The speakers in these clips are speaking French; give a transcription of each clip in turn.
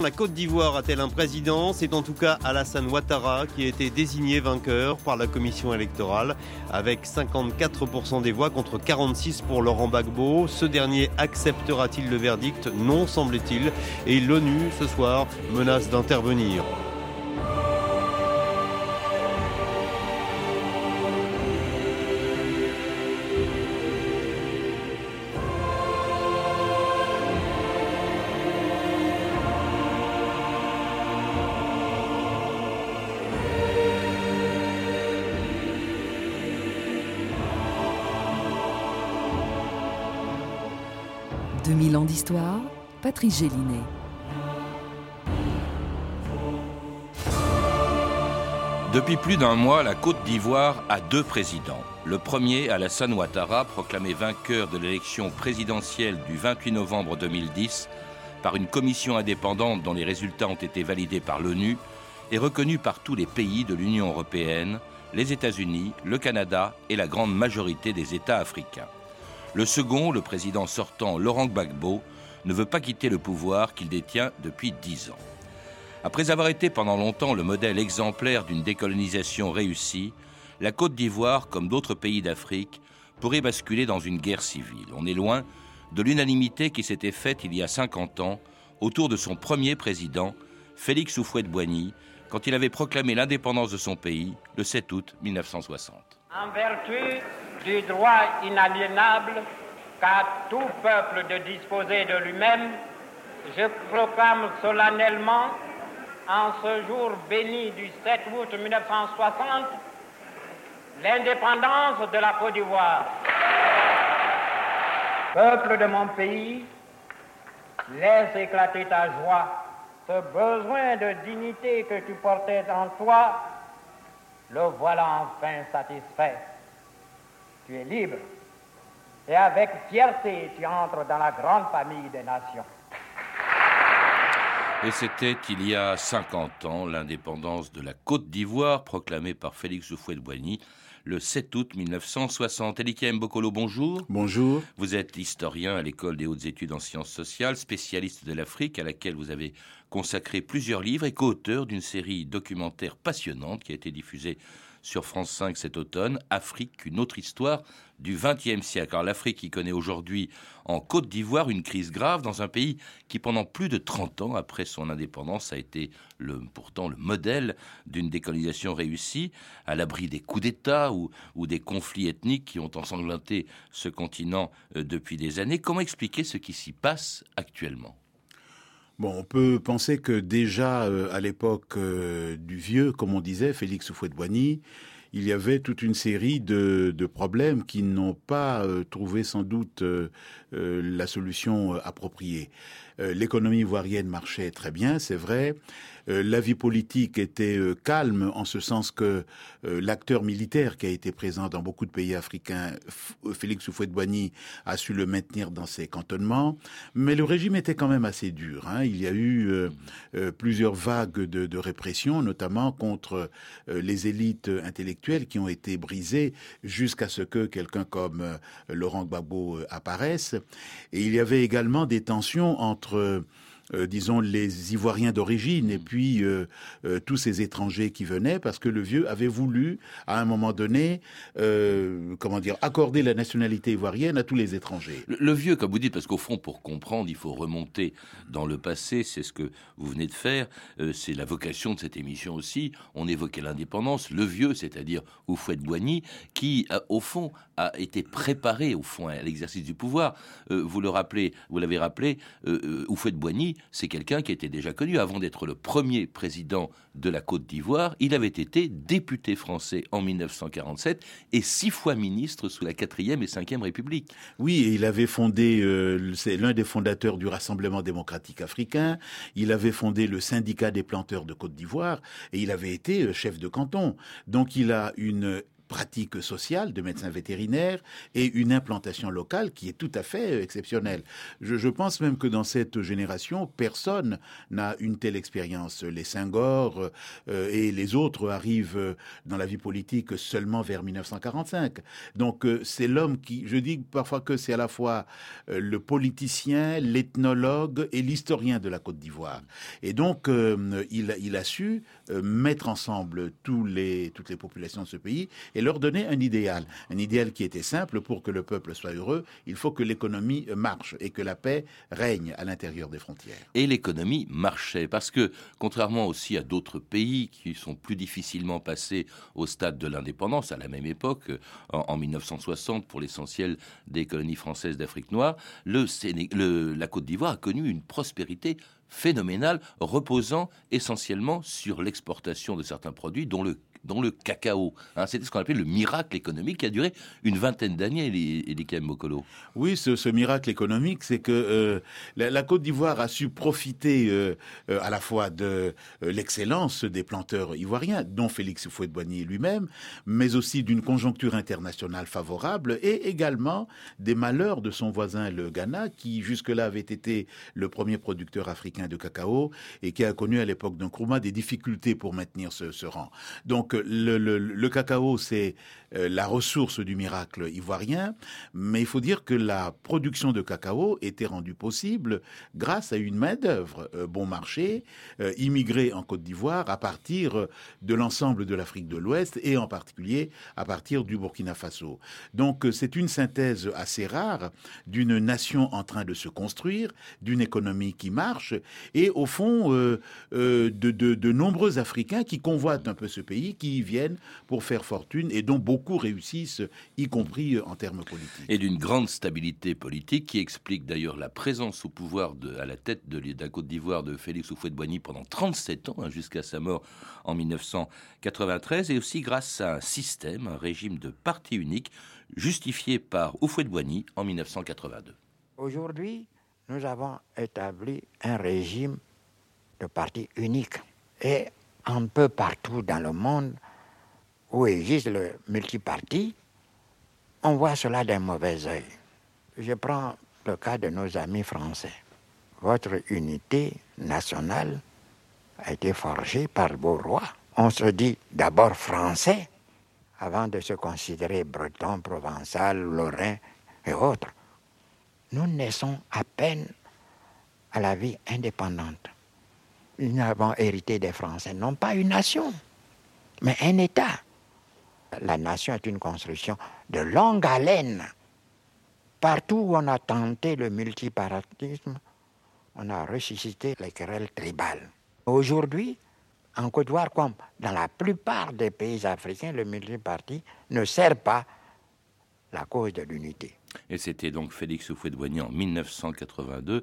la Côte d'Ivoire a-t-elle un président? C'est en tout cas Alassane Ouattara qui a été désigné vainqueur par la commission électorale avec 54% des voix contre 46 pour Laurent Gbagbo. Ce dernier acceptera-t-il le verdict? Non, semble-t-il. Et l'ONU, ce soir, menace d'intervenir. 2000 ans d'histoire, Patrice Gélinet. Depuis plus d'un mois, la Côte d'Ivoire a deux présidents. Le premier, Alassane Ouattara, proclamé vainqueur de l'élection présidentielle du 28 novembre 2010 par une commission indépendante dont les résultats ont été validés par l'ONU, est reconnu par tous les pays de l'Union européenne, les États-Unis, le Canada et la grande majorité des États africains. Le second, le président sortant Laurent Gbagbo, ne veut pas quitter le pouvoir qu'il détient depuis dix ans. Après avoir été pendant longtemps le modèle exemplaire d'une décolonisation réussie, la Côte d'Ivoire, comme d'autres pays d'Afrique, pourrait basculer dans une guerre civile. On est loin de l'unanimité qui s'était faite il y a 50 ans autour de son premier président, Félix Houphouët-Boigny, quand il avait proclamé l'indépendance de son pays le 7 août 1960. En vertu du droit inaliénable qu'a tout peuple de disposer de lui-même, je proclame solennellement, en ce jour béni du 7 août 1960, l'indépendance de la Côte d'Ivoire. Peuple de mon pays, laisse éclater ta joie, ce besoin de dignité que tu portais en toi, le voilà enfin satisfait tu es libre. Et avec fierté, tu entres dans la grande famille des nations. Et c'était il y a 50 ans l'indépendance de la Côte d'Ivoire proclamée par Félix Houphouët-Boigny le 7 août 1960. Elikia Mbokolo, bonjour. Bonjour. Vous êtes historien à l'école des hautes études en sciences sociales, spécialiste de l'Afrique, à laquelle vous avez consacré plusieurs livres et co-auteur d'une série documentaire passionnante qui a été diffusée sur France 5 cet automne, Afrique, une autre histoire du XXe siècle. L'Afrique qui connaît aujourd'hui en Côte d'Ivoire une crise grave dans un pays qui pendant plus de 30 ans après son indépendance a été pourtant le modèle d'une décolonisation réussie, à l'abri des coups d'État ou, ou, des conflits ethniques qui ont ensanglanté ce continent euh, depuis des années. Comment expliquer ce qui s'y passe actuellement? Bon, on peut penser que déjà euh, à l'époque euh, du vieux, comme on disait, Félix Houphouët-Boigny, il y avait toute une série de, de problèmes qui n'ont pas euh, trouvé sans doute la solution appropriée. L'économie ivoirienne marchait très bien, c'est vrai. Euh, la vie politique était euh, calme en ce sens que euh, l'acteur militaire qui a été présent dans beaucoup de pays africains, Félix Houphouët-Boigny, a su le maintenir dans ses cantonnements, mais le régime était quand même assez dur. Hein. Il y a eu plusieurs vagues de, de, répression, notamment contre les élites intellectuelles qui ont été brisées jusqu'à ce que quelqu'un comme Laurent Gbagbo apparaisse. Et il y avait également des tensions entre euh, disons, les Ivoiriens d'origine et puis euh, euh, tous ces étrangers qui venaient, parce que le vieux avait voulu, à un moment donné, comment dire, accorder la nationalité ivoirienne à tous les étrangers. Le, vieux, comme vous dites, parce qu'au fond, pour comprendre, il faut remonter dans le passé, c'est ce que vous venez de faire, c'est la vocation de cette émission aussi. On évoquait l'indépendance, le vieux, c'est-à-dire Houphouët-Boigny, qui, au fond, a été préparé, au fond, à l'exercice du pouvoir. vous le rappelez, vous l'avez rappelé, C'est quelqu'un qui était déjà connu. Avant d'être le premier président de la Côte d'Ivoire, il avait été député français en 1947 et six fois ministre sous la quatrième et cinquième République. Oui, il avait fondé, euh, c'est l'un des fondateurs du Rassemblement démocratique africain. Il avait fondé le syndicat des planteurs de Côte d'Ivoire et il avait été euh, chef de canton. Donc il a une pratique sociale de médecins vétérinaires et une implantation locale qui est tout à fait exceptionnelle. Je, pense même que dans cette génération, personne n'a une telle expérience. Les Senghor euh, et les autres arrivent dans la vie politique seulement vers 1945. Donc euh, c'est l'homme qui, je dis parfois que c'est à la fois euh, le politicien, l'ethnologue et l'historien de la Côte d'Ivoire. Et donc il, a su mettre ensemble toutes les populations de ce pays et leur donner un idéal. Un idéal qui était simple, pour que le peuple soit heureux, il faut que l'économie marche et que la paix règne à l'intérieur des frontières. Et l'économie marchait, parce que contrairement aussi à d'autres pays qui sont plus difficilement passés au stade de l'indépendance, à la même époque, en, 1960, pour l'essentiel des colonies françaises d'Afrique noire, le, la Côte d'Ivoire a connu une prospérité phénoménale, reposant essentiellement sur l'exportation de certains produits, dont le dont le cacao. Hein, c'était ce qu'on appelait le miracle économique qui a duré une vingtaine d'années, Elikem Bokolo. Oui, ce, miracle économique, c'est que euh, la, Côte d'Ivoire a su profiter euh, euh, à la fois de l'excellence des planteurs ivoiriens, dont Félix Houphouët-Boigny lui-même, mais aussi d'une conjoncture internationale favorable et également des malheurs de son voisin le Ghana, qui jusque-là avait été le premier producteur africain de cacao et qui a connu à l'époque d'un des difficultés pour maintenir ce, ce rang. Donc le, cacao, c'est euh, la ressource du miracle ivoirien, mais il faut dire que la production de cacao était rendue possible grâce à une main-d'œuvre euh, bon marché, euh, immigrée en Côte d'Ivoire à partir de l'ensemble de l'Afrique de l'Ouest et en particulier à partir du Burkina Faso. Donc c'est une synthèse assez rare d'une nation en train de se construire, d'une économie qui marche et au fond de, de nombreux Africains qui convoitent un peu ce pays, qui y viennent pour faire fortune et dont beaucoup réussissent, y compris en termes politiques. Et d'une grande stabilité politique qui explique d'ailleurs la présence au pouvoir de, à la tête de la Côte d'Ivoire de Félix Houphouët-Boigny pendant 37 ans, hein, jusqu'à sa mort en 1993, et aussi grâce à un système, un régime de parti unique justifié par Houphouët-Boigny en 1982. Aujourd'hui, nous avons établi un régime de parti unique. Et un peu partout dans le monde où existe le multiparti, on voit cela d'un mauvais œil. Je prends le cas de nos amis français. Votre unité nationale a été forgée par vos rois. On se dit d'abord français avant de se considérer breton, provençal, lorrain et autres. Nous naissons à peine à la vie indépendante nous avons hérité des Français, non pas une nation, mais un État. La nation est une construction de longue haleine. Partout où on a tenté le multiparatisme, on a ressuscité les querelles tribales. Aujourd'hui, en Côte d'Ivoire, comme dans la plupart des pays africains, le multiparti ne sert pas la cause de l'unité. Et c'était donc Félix Houphouët-Boigny en 1982,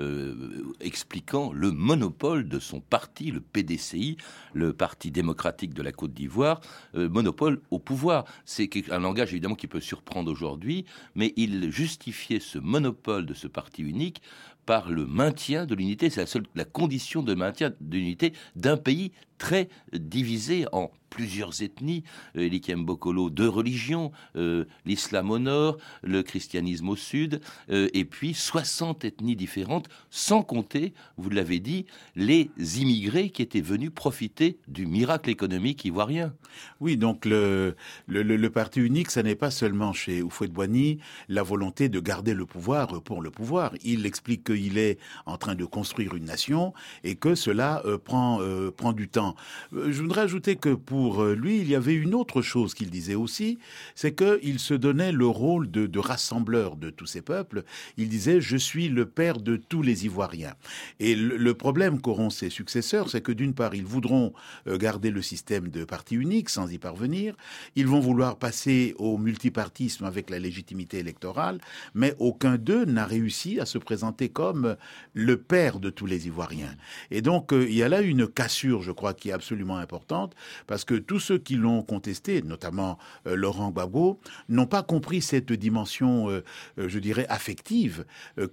euh, expliquant le monopole de son parti, le PDCI, le Parti démocratique de la Côte d'Ivoire, euh, monopole au pouvoir. C'est un langage évidemment qui peut surprendre aujourd'hui, mais il justifiait ce monopole de ce parti unique par le maintien de l'unité. C'est la seule la condition de maintien de l'unité d'un pays très divisé en plusieurs ethnies, euh, Bokolo, deux religions, euh, l'islam au nord, le christianisme au sud, euh, et puis 60 ethnies différentes, sans compter, vous l'avez dit, les immigrés qui étaient venus profiter du miracle économique ivoirien. Oui, donc le, le, parti unique, ça n'est pas seulement chez Houphouët-Boigny la volonté de garder le pouvoir pour le pouvoir. Il explique qu'il est en train de construire une nation et que cela prend, prend du temps. Je voudrais ajouter que pour euh, lui, il y avait une autre chose qu'il disait aussi, c'est qu'il se donnait le rôle de, rassembleur de tous ces peuples. Il disait, je suis le père de tous les Ivoiriens. Et le, problème qu'auront ses successeurs, c'est que d'une part, ils voudront euh, garder le système de parti unique sans y parvenir, ils vont vouloir passer au multipartisme avec la légitimité électorale, mais aucun d'eux n'a réussi à se présenter comme le père de tous les Ivoiriens. Et donc, euh, il y a là une cassure, je crois, qui est absolument importante, parce que tous ceux qui l'ont contesté, notamment euh, Laurent Gbagbo, n'ont pas compris cette dimension, euh, je dirais, affective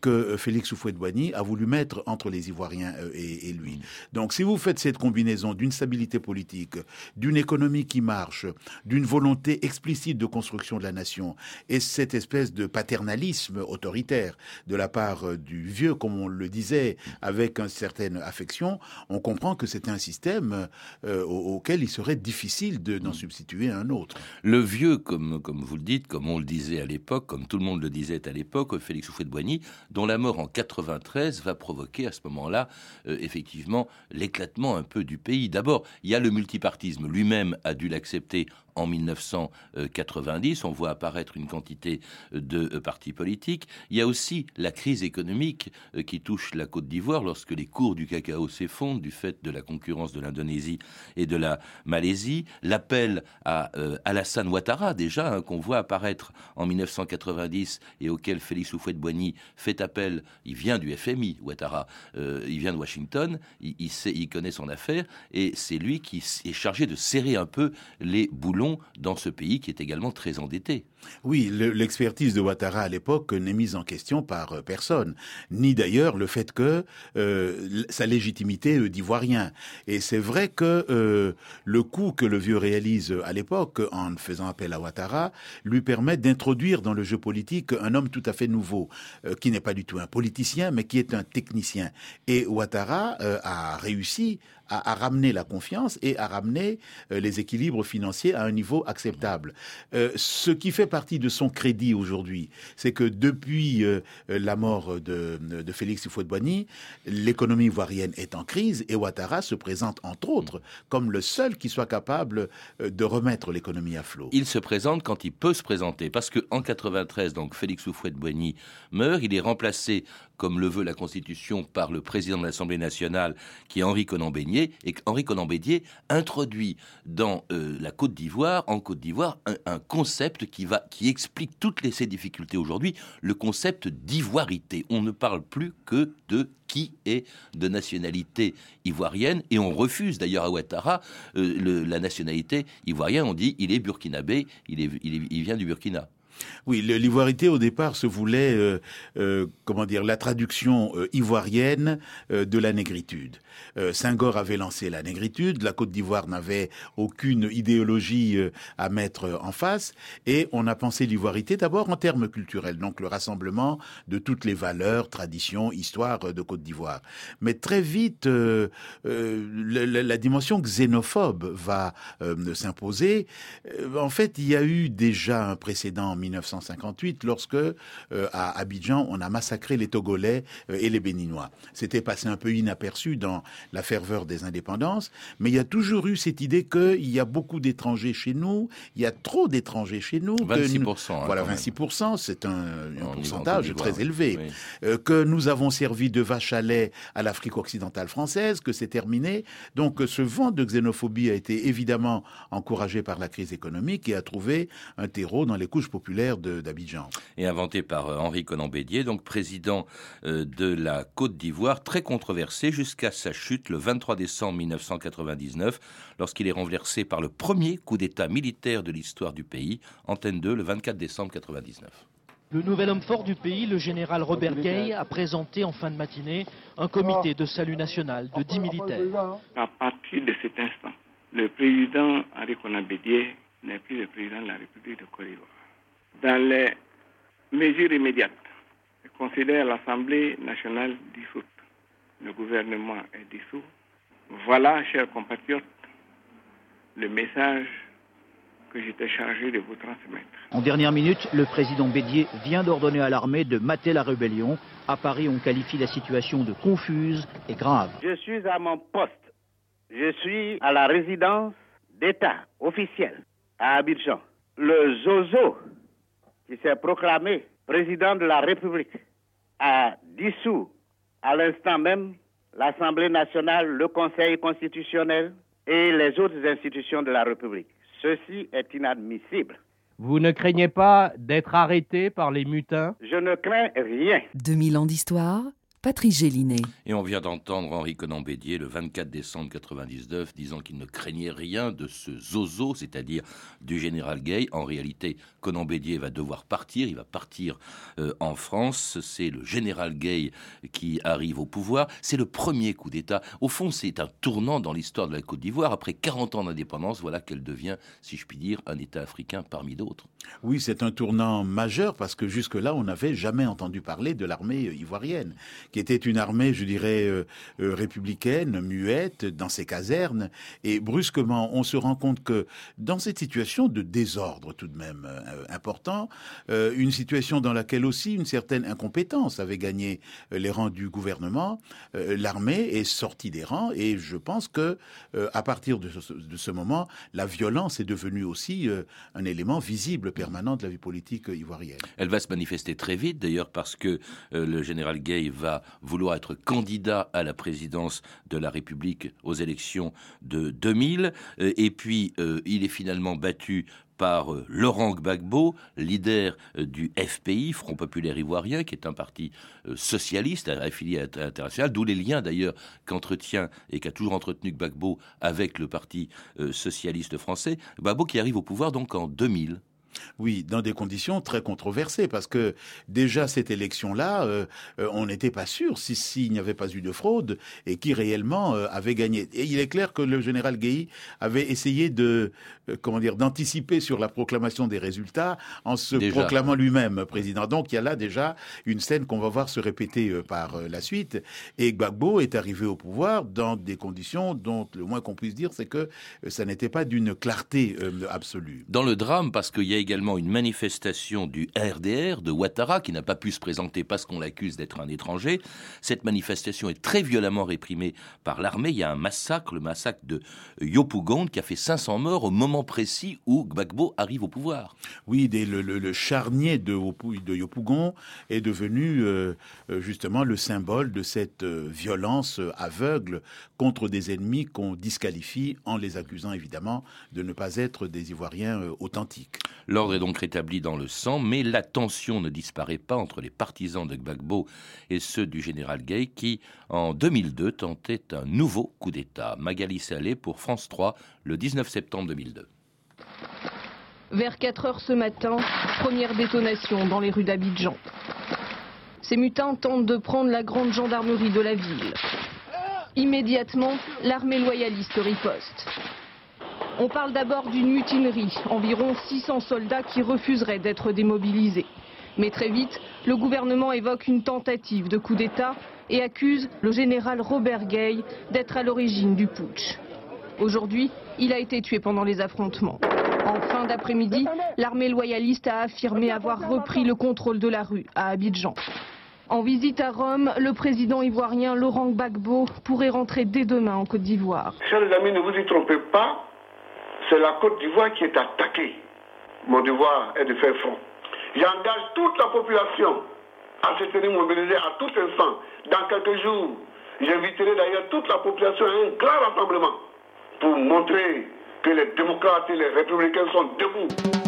que Félix Houphouët-Boigny a voulu mettre entre les Ivoiriens et, lui. Donc, si vous faites cette combinaison d'une stabilité politique, d'une économie qui marche, d'une volonté explicite de construction de la nation, et cette espèce de paternalisme autoritaire de la part du vieux, comme on le disait, avec une certaine affection, on comprend que c'est un système euh, auquel il serait difficile d'en substituer un autre. Le vieux, comme, comme vous le dites, comme on le disait à l'époque, comme tout le monde le disait à l'époque, Félix Houphouët-Boigny, dont la mort en 93 va provoquer à ce moment-là, euh, effectivement, l'éclatement un peu du pays. D'abord, il y a le multipartisme. Lui-même a dû l'accepter en 1990. On voit apparaître une quantité de euh, partis politiques. Il y a aussi la crise économique euh, qui touche la Côte d'Ivoire lorsque les cours du cacao s'effondrent du fait de la concurrence de l'Indonésie et de la Malaisie. L'appel à euh, Alassane Ouattara, déjà, hein, qu'on voit apparaître en 1990 et auquel Félix Houphouët-Boigny fait appel. Il vient du FMI, Ouattara. il vient de Washington. Il, il connaît son affaire et c'est lui qui est chargé de serrer un peu les boulons dans ce pays qui est également très endetté. Oui, l'expertise de Ouattara à l'époque n'est mise en question par euh, personne, ni d'ailleurs le fait que euh, sa légitimité euh, d'ivoirien. Et c'est vrai que le coup que le vieux réalise à l'époque en faisant appel à Ouattara lui permet d'introduire dans le jeu politique un homme tout à fait nouveau, qui n'est pas du tout un politicien, mais qui est un technicien. Et Ouattara a réussi à, ramener la confiance et à ramener les équilibres financiers à un niveau acceptable. ce qui fait partie de son crédit aujourd'hui, c'est que depuis euh, la mort de, de Félix Houphouët-Boigny, l'économie ivoirienne est en crise et Ouattara se présente entre autres comme le seul qui soit capable euh, de remettre l'économie à flot. Il se présente quand il peut se présenter parce que en 93 donc Félix Houphouët-Boigny meurt, il est remplacé comme le veut la Constitution, par le président de l'Assemblée nationale, qui est Henri Conan Bédier, et Henri Conan Bédier introduit dans euh, la Côte d'Ivoire, en Côte d'Ivoire, un, concept qui explique toutes ces difficultés aujourd'hui, le concept d'ivoirité. On ne parle plus que de qui est de nationalité ivoirienne, et on refuse d'ailleurs à Ouattara euh, la nationalité ivoirienne. On dit il est burkinabé, il vient du Burkina. Oui, l'ivoirité au départ se voulait, euh, euh, comment dire, la traduction euh, ivoirienne de la négritude. Senghor avait lancé la négritude, la Côte d'Ivoire n'avait aucune idéologie à mettre en face, et on a pensé l'ivoirité d'abord en termes culturels, donc le rassemblement de toutes les valeurs, traditions, histoires de Côte d'Ivoire. Mais très vite, la, la, dimension xénophobe va s'imposer. en fait, il y a eu déjà un précédent 1958 lorsque euh, à Abidjan on a massacré les Togolais euh, et les Béninois. C'était passé un peu inaperçu dans la ferveur des indépendances, mais il y a toujours eu cette idée qu'il y a beaucoup d'étrangers chez nous, il y a trop d'étrangers chez nous. 26%. Hein, voilà, 26%, c'est un, pourcentage très élevé. Euh, que nous avons servi de vache à lait à l'Afrique occidentale française, que c'est terminé. Donc ce vent de xénophobie a été évidemment encouragé par la crise économique et a trouvé un terreau dans les couches populaires d'Abidjan. Et inventé par euh, Henri Conan Bédier, donc président euh, de la Côte d'Ivoire, très controversé jusqu'à sa chute le 23 décembre 1999, lorsqu'il est renversé par le premier coup d'État militaire de l'histoire du pays, Antenne 2, le 24 décembre 1999. Le nouvel homme fort du pays, le général Robert Gay, a présenté en fin de matinée un comité de salut national de 10 militaires. À partir de cet instant, le président Henri Conan Bédier n'est plus le président de la République de Côte d'Ivoire dans les mesures immédiates, considère l'Assemblée nationale dissoute. Le gouvernement est dissous. Voilà, chers compatriotes, le message que j'étais chargé de vous transmettre. En dernière minute, le président Bédier vient d'ordonner à l'armée de mater la rébellion. À Paris, on qualifie la situation de confuse et grave. Je suis à mon poste. Je suis à la résidence d'État officielle à Abidjan. Le Zozo qui s'est proclamé président de la République, a dissous à l'instant même l'Assemblée nationale, le Conseil constitutionnel et les autres institutions de la République. Ceci est inadmissible. Vous ne craignez pas d'être arrêté par les mutins? Je ne crains rien. 2000 ans d'histoire, Patrice Gélinet. Et on vient d'entendre Henri Conan-Bédier le 24 décembre 99 disant qu'il ne craignait rien de ce zozo, c'est-à-dire du général Gay. En réalité, Conan-Bédier va devoir partir, il va partir euh, en France. C'est le général Gay qui arrive au pouvoir. C'est le premier coup d'État. Au fond, c'est un tournant dans l'histoire de la Côte d'Ivoire. Après 40 ans d'indépendance, voilà qu'elle devient, si je puis dire, un État africain parmi d'autres. Oui, c'est un tournant majeur parce que jusque-là, on n'avait jamais entendu parler de l'armée ivoirienne qui était une armée, je dirais, euh, euh, républicaine, muette, dans ses casernes. Et brusquement, on se rend compte que dans cette situation de désordre tout de même euh, important, une situation dans laquelle aussi une certaine incompétence avait gagné les rangs du gouvernement, l'armée est sortie des rangs. Et je pense que à partir de ce, de ce, moment, la violence est devenue aussi un élément visible, permanent de la vie politique ivoirienne. Elle va se manifester très vite, d'ailleurs, parce que le général Gay va vouloir être candidat à la présidence de la République aux élections de 2000. Euh, et puis, euh, il est finalement battu par euh, Laurent Gbagbo, leader du FPI, Front Populaire Ivoirien, qui est un parti socialiste affilié à l'international, d'où les liens d'ailleurs qu'entretient et qu'a toujours entretenu Gbagbo avec le Parti socialiste français. Gbagbo qui arrive au pouvoir donc en 2000. Oui, dans des conditions très controversées, parce que déjà cette élection-là, euh, euh, on n'était pas sûr s'il si, n'y avait pas eu de fraude et qui réellement euh, avait gagné. Et il est clair que le général Guéhi avait essayé de, comment dire, d'anticiper sur la proclamation des résultats en se proclamant lui-même président. Donc il y a là déjà une scène qu'on va voir se répéter par la suite. Et Gbagbo est arrivé au pouvoir dans des conditions dont le moins qu'on puisse dire, c'est que ça n'était pas d'une clarté absolue. Dans le drame, parce qu'il y a également une manifestation du RDR de Ouattara qui n'a pas pu se présenter parce qu'on l'accuse d'être un étranger. Cette manifestation est très violemment réprimée par l'armée. Il y a un massacre, le massacre de Yopougon qui a fait 500 morts au moment précis où Gbagbo arrive au pouvoir. Oui, le, charnier de, de Yopougon est devenu euh, euh, justement le symbole de cette euh, violence aveugle contre des ennemis qu'on disqualifie en les accusant évidemment de ne pas être des Ivoiriens authentiques. L'ordre est donc rétabli dans le sang, mais la tension ne disparaît pas entre les partisans de Gbagbo et ceux du général Gay qui, en 2002, tentaient un nouveau coup d'État. Magali Salé pour France 3, le 19 septembre 2002. Vers 4 heures ce matin, première détonation dans les rues d'Abidjan. Ces mutins tentent de prendre la grande gendarmerie de la ville. Immédiatement, l'armée loyaliste riposte. On parle d'abord d'une mutinerie, environ 600 soldats qui refuseraient d'être démobilisés. Mais très vite, le gouvernement évoque une tentative de coup d'État et accuse le général Robert Gay d'être à l'origine du putsch. Aujourd'hui, il a été tué pendant les affrontements. En fin d'après-midi, l'armée loyaliste a affirmé avoir repris le contrôle de la rue à Abidjan. En visite à Rome, le président ivoirien Laurent Gbagbo pourrait rentrer dès demain en Côte d'Ivoire. Chers amis, ne vous y trompez pas, c'est la Côte d'Ivoire qui est attaquée. Mon devoir est de faire front. J'engage toute la population à se tenir mobilisée à tout instant. Dans quelques jours, j'inviterai d'ailleurs toute la population à un grand rassemblement pour montrer que les démocrates et les républicains sont debout.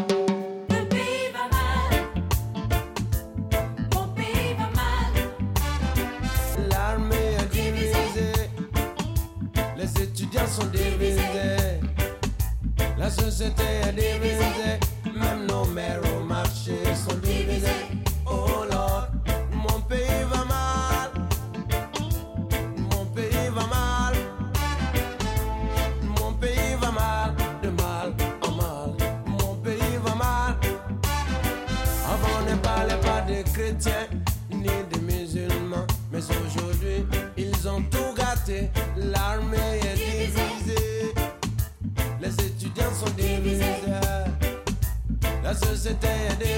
La société est divisée, La société est divisée.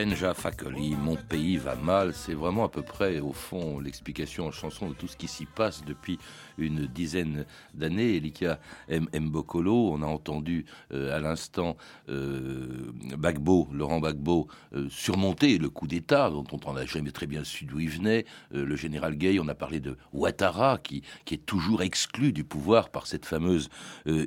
Kenja Fakoli, Mon pays va mal, c'est vraiment à peu près, au fond, l'explication en chanson de tout ce qui s'y passe depuis une dizaine d'années. Elika Mbokolo, on a entendu euh, à l'instant euh, Bagbo, Laurent Bagbo, euh, surmonter le coup d'État, dont on n'a jamais très bien su d'où il venait. le général Gay, on a parlé de Ouattara, qui, est toujours exclu du pouvoir par cette fameuse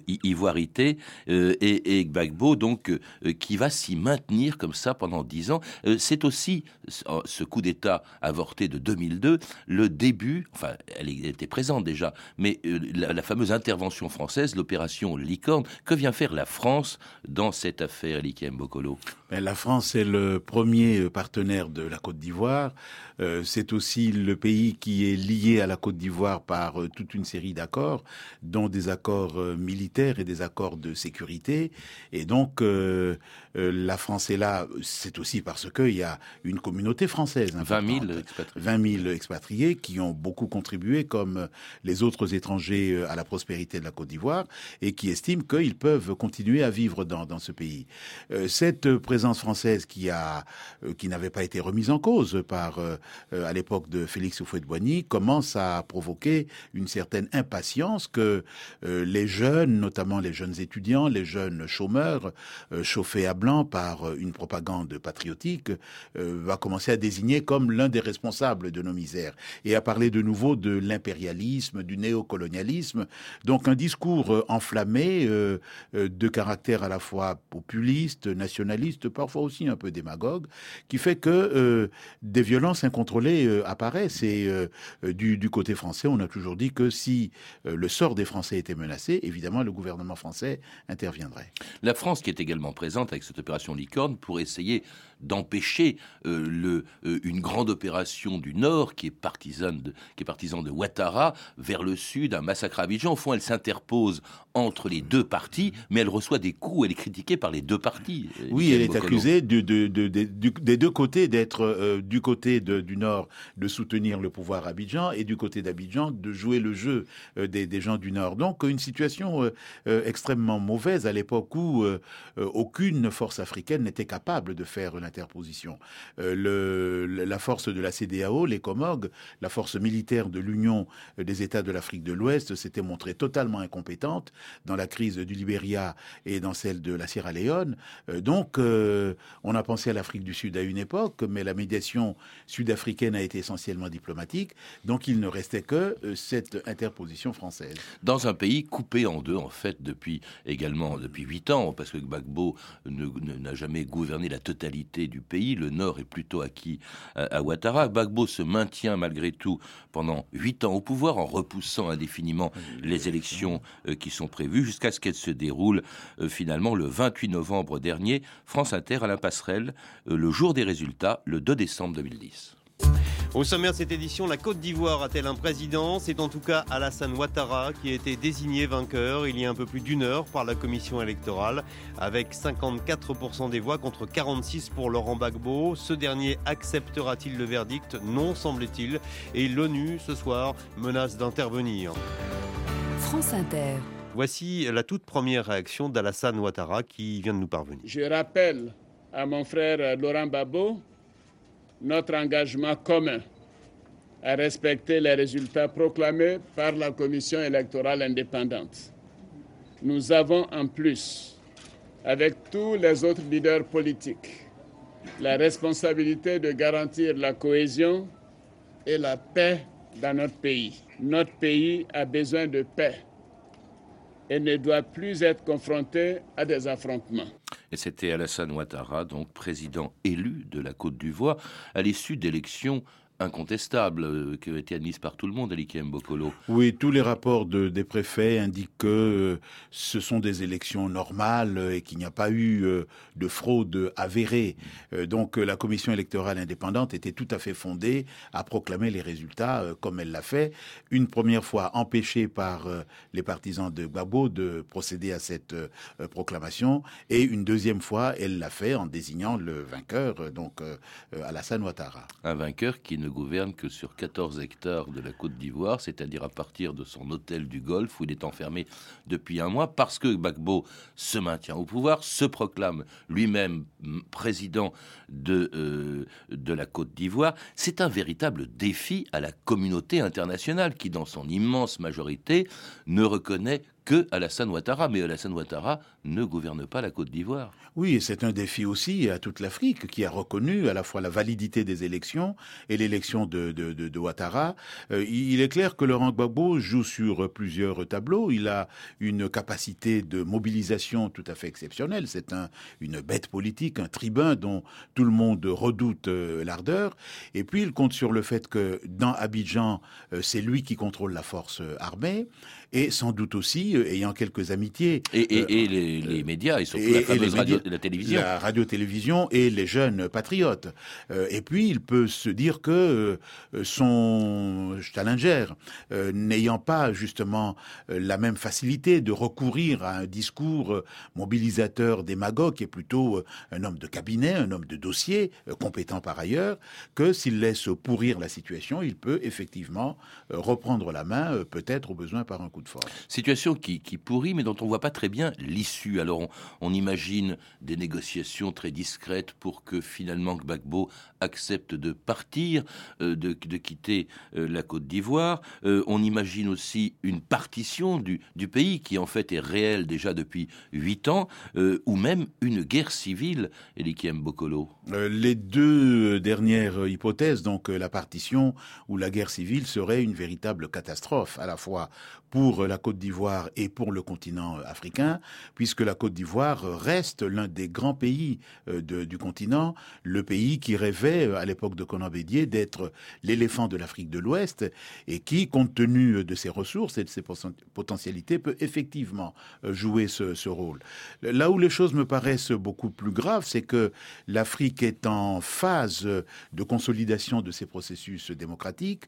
ivoirité, et, et Bagbo, donc, qui va s'y maintenir comme ça pendant dix ans c'est aussi ce coup d'État avorté de 2002 le début, enfin elle était présente déjà, mais euh, la, fameuse intervention française, l'opération Licorne, que vient faire la France dans cette affaire, Likem Bokolo ben, La France est le premier partenaire de la Côte d'Ivoire. Euh, c'est aussi le pays qui est lié à la Côte d'Ivoire par toute une série d'accords, dont des accords militaires et des accords de sécurité. Et donc, la France est là, c'est aussi parce qu'il y a une communauté française. 20 000 expatriés. 20 000 expatriés qui ont beaucoup contribué, comme les autres étrangers, euh, à la prospérité de la Côte d'Ivoire et qui estiment qu'ils peuvent continuer à vivre dans, dans ce pays. Euh, cette présence française qui a, euh, qui n'avait pas été remise en cause par, à l'époque de Félix Houphouët-Boigny, commence à provoquer une certaine impatience que les jeunes, notamment les jeunes étudiants, les jeunes chômeurs, chauffés à blanc par une propagande patriotique, euh, va commencer à désigner comme l'un des responsables de nos misères et à parler de nouveau de l'impérialisme, du néocolonialisme. Donc un discours euh, enflammé euh, de caractère à la fois populiste, nationaliste, parfois aussi un peu démagogue, qui fait que des violences incontrôlées apparaissent. Et du, du, côté français, on a toujours dit que si le sort des Français était menacé, évidemment, le gouvernement français interviendrait. La France, qui est également présente avec cette opération Licorne, pour essayer d'empêcher euh, euh, une grande opération du Nord qui est partisane de, qui est partisan de Ouattara vers le Sud, un massacre à Abidjan. Au fond, elle s'interpose entre les deux parties, mais elle reçoit des coups. Elle est critiquée par les deux parties. Euh, oui, elle est accusée de, de, des deux côtés d'être du côté du Nord de soutenir le pouvoir Abidjan et du côté d'Abidjan de jouer le jeu des, des, gens du Nord. Donc une situation extrêmement mauvaise à l'époque où aucune force africaine n'était capable de faire l'intervention interposition. Euh, la force de la CDAO, les la force militaire de l'Union des États de l'Afrique de l'Ouest, s'était montrée totalement incompétente dans la crise du Libéria et dans celle de la Sierra Leone. Euh, donc, euh, on a pensé à l'Afrique du Sud à une époque, mais la médiation sud-africaine a été essentiellement diplomatique. Donc, il ne restait que cette interposition française. Dans un pays coupé en deux, en fait, depuis également depuis huit ans, parce que Gbagbo n'a jamais gouverné la totalité du pays. Le nord est plutôt acquis à, Ouattara. Gbagbo se maintient malgré tout pendant huit ans au pouvoir en repoussant indéfiniment les élections euh, qui sont prévues jusqu'à ce qu'elles se déroulent euh, finalement le 28 novembre dernier. France Inter à la passerelle, euh, le jour des résultats, le 2 décembre 2010. Au sommaire de cette édition, la Côte d'Ivoire a-t-elle un président? C'est en tout cas Alassane Ouattara qui a été désigné vainqueur il y a un peu plus d'une heure par la commission électorale, avec 54% des voix contre 46 pour Laurent Gbagbo. Ce dernier acceptera-t-il le verdict? Non, semble-t-il. Et l'ONU, ce soir, menace d'intervenir. France Inter. Voici la toute première réaction d'Alassane Ouattara qui vient de nous parvenir. Je rappelle à mon frère Laurent Gbagbo notre engagement commun à respecter les résultats proclamés par la Commission électorale indépendante. Nous avons en plus, avec tous les autres leaders politiques, la responsabilité de garantir la cohésion et la paix dans notre pays. Notre pays a besoin de paix et ne doit plus être confronté à des affrontements. Et c'était Alassane Ouattara, donc président élu de la Côte d'Ivoire, à l'issue d'élections incontestable euh, qui a été admise par tout le monde, Alikem Bokolo. Oui, tous les rapports de, des préfets indiquent que euh, ce sont des élections normales et qu'il n'y a pas eu euh, de fraude avérée. donc la commission électorale indépendante était tout à fait fondée à proclamer les résultats comme elle l'a fait. Une première fois empêchée par les partisans de Gbagbo de procéder à cette proclamation et une deuxième fois elle l'a fait en désignant le vainqueur, donc Alassane Ouattara. Un vainqueur qui ne que sur 14 hectares de la Côte d'Ivoire, c'est-à-dire à partir de son hôtel du Golfe où il est enfermé depuis un mois parce que Gbagbo se maintient au pouvoir, se proclame lui-même président de, euh, de la Côte d'Ivoire. C'est un véritable défi à la communauté internationale qui, dans son immense majorité, ne reconnaît que Alassane Ouattara. Mais Alassane Ouattara ne gouverne pas la Côte d'Ivoire. Oui, et c'est un défi aussi à toute l'Afrique qui a reconnu à la fois la validité des élections et l'élection de, Ouattara. Euh, il est clair que Laurent Gbagbo joue sur plusieurs tableaux. Il a une capacité de mobilisation tout à fait exceptionnelle. C'est un, une bête politique, un tribun dont tout le monde redoute euh, l'ardeur. Et puis il compte sur le fait que dans Abidjan, euh, c'est lui qui contrôle la force armée et sans doute aussi euh, ayant quelques amitiés. Et, et, et les, les, médias, et surtout la fameuse radio, la télévision. La radio-télévision et les jeunes patriotes. Euh, et puis, il peut se dire que euh, son challenger, n'ayant pas justement la même facilité de recourir à un discours mobilisateur démagogue, qui est plutôt un homme de cabinet, un homme de dossier, compétent par ailleurs, que s'il laisse pourrir la situation, il peut effectivement reprendre la main, peut-être au besoin par un coup Situation qui, pourrit, mais dont on ne voit pas très bien l'issue. Alors on, imagine des négociations très discrètes pour que finalement Gbagbo accepte de partir, euh, de, quitter euh, la Côte d'Ivoire. Euh, on imagine aussi une partition du, du, pays qui en fait est réelle déjà depuis huit ans, ou même une guerre civile, Elikiem Bokolo. les deux dernières hypothèses, donc la partition ou la guerre civile, serait une véritable catastrophe, à la fois pour la Côte d'Ivoire et pour le continent africain, puisque la Côte d'Ivoire reste l'un des grands pays euh, du continent, le pays qui rêvait euh, à l'époque de Conan Bédier d'être l'éléphant de l'Afrique de l'Ouest et qui, compte tenu de ses ressources et de ses potentialités, peut effectivement euh, jouer ce, rôle. Là où les choses me paraissent beaucoup plus graves, c'est que l'Afrique est en phase de consolidation de ses processus démocratiques.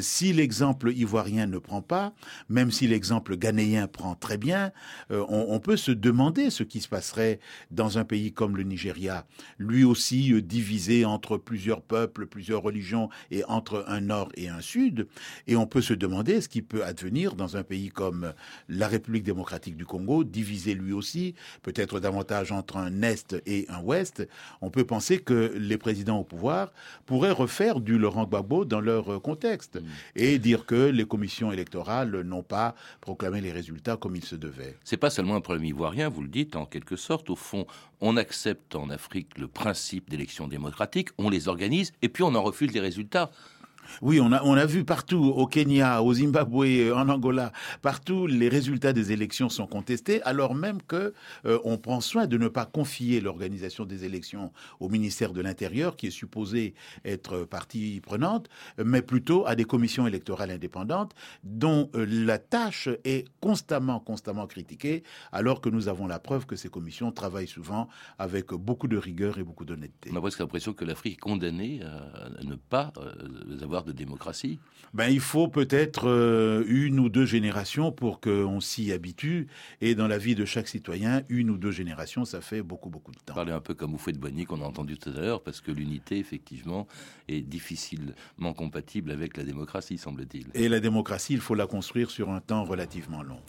si l'exemple ivoirien ne prend pas, même si l'exemple ghanéen prend très bien, euh, on, peut se demander ce qui se passerait dans un pays comme le Nigeria, lui aussi euh, divisé entre plusieurs peuples, plusieurs religions et entre un nord et un sud. Et on peut se demander ce qui peut advenir dans un pays comme la République démocratique du Congo, divisé lui aussi, peut-être davantage entre un est et un ouest. On peut penser que les présidents au pouvoir pourraient refaire du Laurent Gbagbo dans leur contexte mm. et dire que les commissions électorales n'ont pas proclamer les résultats comme il se devait. C'est pas seulement un problème ivoirien, vous le dites en quelque sorte. Au fond, on accepte en Afrique le principe d'élections démocratiques, on les organise et puis on en refuse les résultats. Oui, on a, on a vu partout, au Kenya, au Zimbabwe, en Angola, partout, les résultats des élections sont contestés, alors même que euh, prend soin de ne pas confier l'organisation des élections au ministère de l'Intérieur, qui est supposé être partie prenante, mais plutôt à des commissions électorales indépendantes, dont euh, la tâche est constamment, constamment critiquée, alors que nous avons la preuve que ces commissions travaillent souvent avec beaucoup de rigueur et beaucoup d'honnêteté. On a presque l'impression que l'Afrique est condamnée à ne pas euh, avoir de démocratie ben, Il faut peut-être euh, une ou deux générations pour qu'on s'y habitue. Et dans la vie de chaque citoyen, une ou deux générations, ça fait beaucoup, beaucoup de temps. Parler un peu comme vous faites Boigny qu'on a entendu tout à l'heure, parce que l'unité, effectivement, est difficilement compatible avec la démocratie, semble-t-il. Et la démocratie, il faut la construire sur un temps relativement long.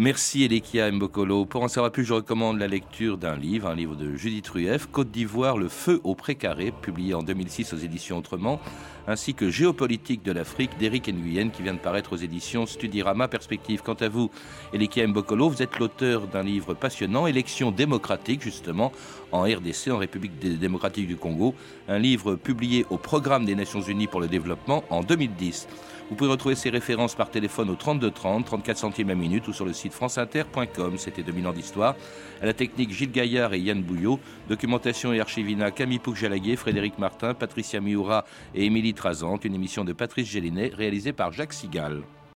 Merci Elekia Mbokolo. Pour en savoir plus, je recommande la lecture d'un livre, un livre de Judith Rueff, Côte d'Ivoire, Le feu au précaré, publié en 2006 aux éditions Autrement, ainsi que Géopolitique de l'Afrique d'Éric Nguyen, qui vient de paraître aux éditions Studirama Perspective. Quant à vous, Elekia Mbokolo, vous êtes l'auteur d'un livre passionnant, Élections démocratiques, justement, en RDC, en République démocratique du Congo, un livre publié au Programme des Nations Unies pour le développement en 2010. Vous pouvez retrouver ces références par téléphone au 32 30, 34 centimes la minute ou sur le site franceinter.com. C'était 2000 ans d'histoire. À la technique, Gilles Gaillard et Yann Bouillot. Documentation et archivina, Camille Pouc-Jalaguet, Frédéric Martin, Patricia Miura et Émilie Trazante. Une émission de Patrice Gélinet réalisée par Jacques Sigal.